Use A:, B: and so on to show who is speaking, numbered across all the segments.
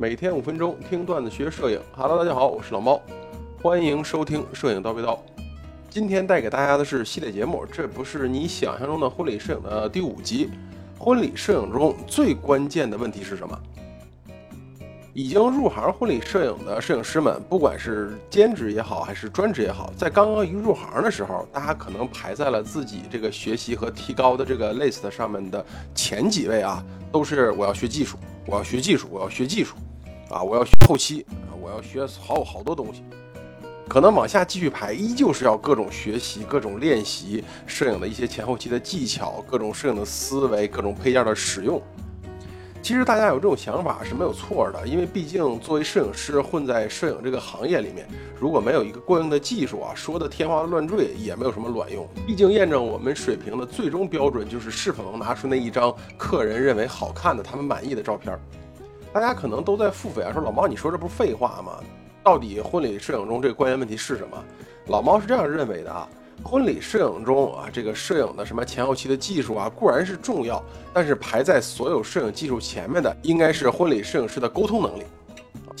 A: 每天五分钟听段子学摄影。Hello，大家好，我是老猫，欢迎收听《摄影叨逼叨》。今天带给大家的是系列节目，这不是你想象中的婚礼摄影的第五集。婚礼摄影中最关键的问题是什么？已经入行婚礼摄影的摄影师们，不管是兼职也好，还是专职也好，在刚刚一入行的时候，大家可能排在了自己这个学习和提高的这个 list 上面的前几位啊，都是我要学技术，我要学技术，我要学技术。啊，我要学后期啊，我要学好好多东西，可能往下继续排，依旧是要各种学习、各种练习摄影的一些前后期的技巧，各种摄影的思维，各种配件的使用。其实大家有这种想法是没有错的，因为毕竟作为摄影师混在摄影这个行业里面，如果没有一个过硬的技术啊，说的天花乱坠也没有什么卵用。毕竟验证我们水平的最终标准就是是否能拿出那一张客人认为好看的、他们满意的照片。大家可能都在腹诽啊，说老猫，你说这不是废话吗？到底婚礼摄影中这个关键问题是什么？老猫是这样认为的啊，婚礼摄影中啊，这个摄影的什么前后期的技术啊，固然是重要，但是排在所有摄影技术前面的，应该是婚礼摄影师的沟通能力。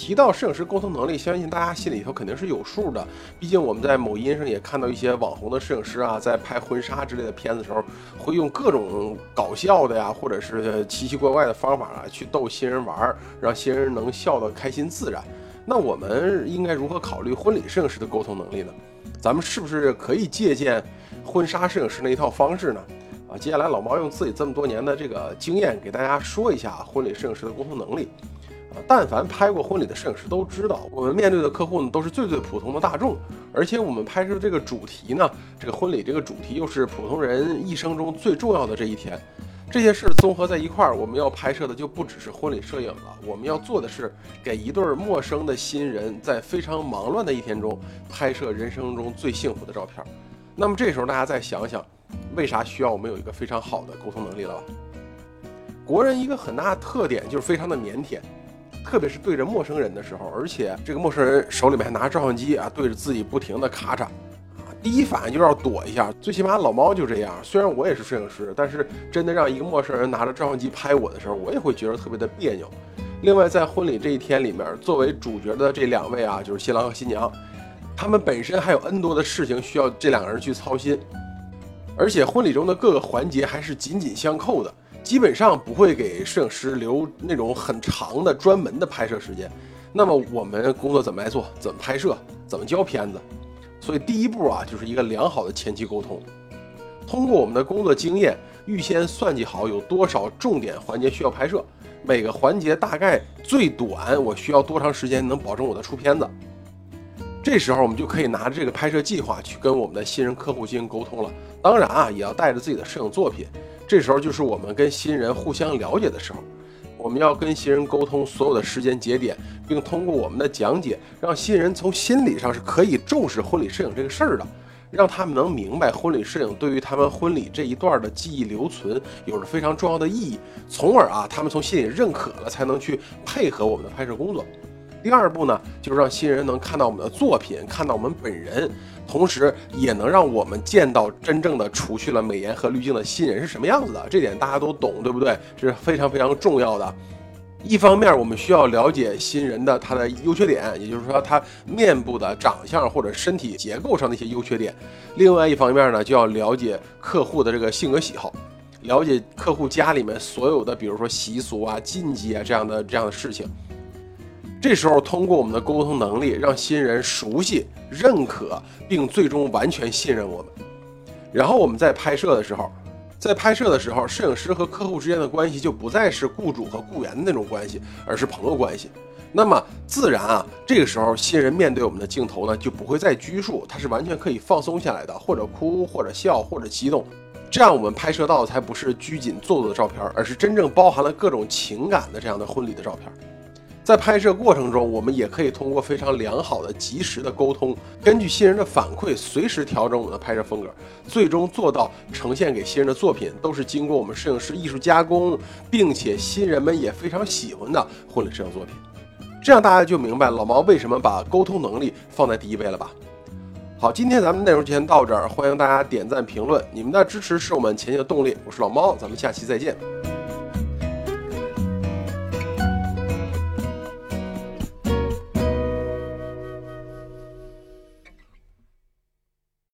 A: 提到摄影师沟通能力，相信大家心里头肯定是有数的。毕竟我们在某音上也看到一些网红的摄影师啊，在拍婚纱之类的片子时候，会用各种搞笑的呀，或者是奇奇怪怪的方法啊，去逗新人玩，让新人能笑得开心自然。那我们应该如何考虑婚礼摄影师的沟通能力呢？咱们是不是可以借鉴婚纱摄影师那一套方式呢？啊，接下来老毛用自己这么多年的这个经验，给大家说一下婚礼摄影师的沟通能力。但凡拍过婚礼的摄影师都知道，我们面对的客户呢都是最最普通的大众，而且我们拍摄的这个主题呢，这个婚礼这个主题又是普通人一生中最重要的这一天，这些事综合在一块儿，我们要拍摄的就不只是婚礼摄影了，我们要做的是给一对陌生的新人在非常忙乱的一天中拍摄人生中最幸福的照片。那么这时候大家再想想，为啥需要我们有一个非常好的沟通能力了吧？国人一个很大的特点就是非常的腼腆。特别是对着陌生人的时候，而且这个陌生人手里面还拿着照相机啊，对着自己不停的咔嚓，啊，第一反应就要躲一下。最起码老猫就这样，虽然我也是摄影师，但是真的让一个陌生人拿着照相机拍我的时候，我也会觉得特别的别扭。另外，在婚礼这一天里面，作为主角的这两位啊，就是新郎和新娘，他们本身还有 N 多的事情需要这两个人去操心，而且婚礼中的各个环节还是紧紧相扣的。基本上不会给摄影师留那种很长的专门的拍摄时间。那么我们工作怎么来做？怎么拍摄？怎么交片子？所以第一步啊，就是一个良好的前期沟通。通过我们的工作经验，预先算计好有多少重点环节需要拍摄，每个环节大概最短我需要多长时间能保证我的出片子。这时候我们就可以拿着这个拍摄计划去跟我们的新人客户进行沟通了。当然啊，也要带着自己的摄影作品。这时候就是我们跟新人互相了解的时候，我们要跟新人沟通所有的时间节点，并通过我们的讲解，让新人从心理上是可以重视婚礼摄影这个事儿的，让他们能明白婚礼摄影对于他们婚礼这一段的记忆留存有着非常重要的意义，从而啊，他们从心里认可了，才能去配合我们的拍摄工作。第二步呢，就是让新人能看到我们的作品，看到我们本人，同时也能让我们见到真正的除去了美颜和滤镜的新人是什么样子的。这点大家都懂，对不对？这是非常非常重要的。一方面，我们需要了解新人的他的优缺点，也就是说他面部的长相或者身体结构上的一些优缺点；另外一方面呢，就要了解客户的这个性格喜好，了解客户家里面所有的，比如说习俗啊、禁忌啊这样的这样的事情。这时候，通过我们的沟通能力，让新人熟悉、认可，并最终完全信任我们。然后我们在拍摄的时候，在拍摄的时候，摄影师和客户之间的关系就不再是雇主和雇员的那种关系，而是朋友关系。那么自然啊，这个时候新人面对我们的镜头呢，就不会再拘束，他是完全可以放松下来的，或者哭，或者笑，或者激动。这样我们拍摄到的才不是拘谨做作的照片，而是真正包含了各种情感的这样的婚礼的照片。在拍摄过程中，我们也可以通过非常良好的、及时的沟通，根据新人的反馈，随时调整我们的拍摄风格，最终做到呈现给新人的作品都是经过我们摄影师艺术加工，并且新人们也非常喜欢的婚礼摄影作品。这样大家就明白老毛为什么把沟通能力放在第一位了吧？好，今天咱们内容就先到这儿，欢迎大家点赞评论，你们的支持是我们前进的动力。我是老猫，咱们下期再见。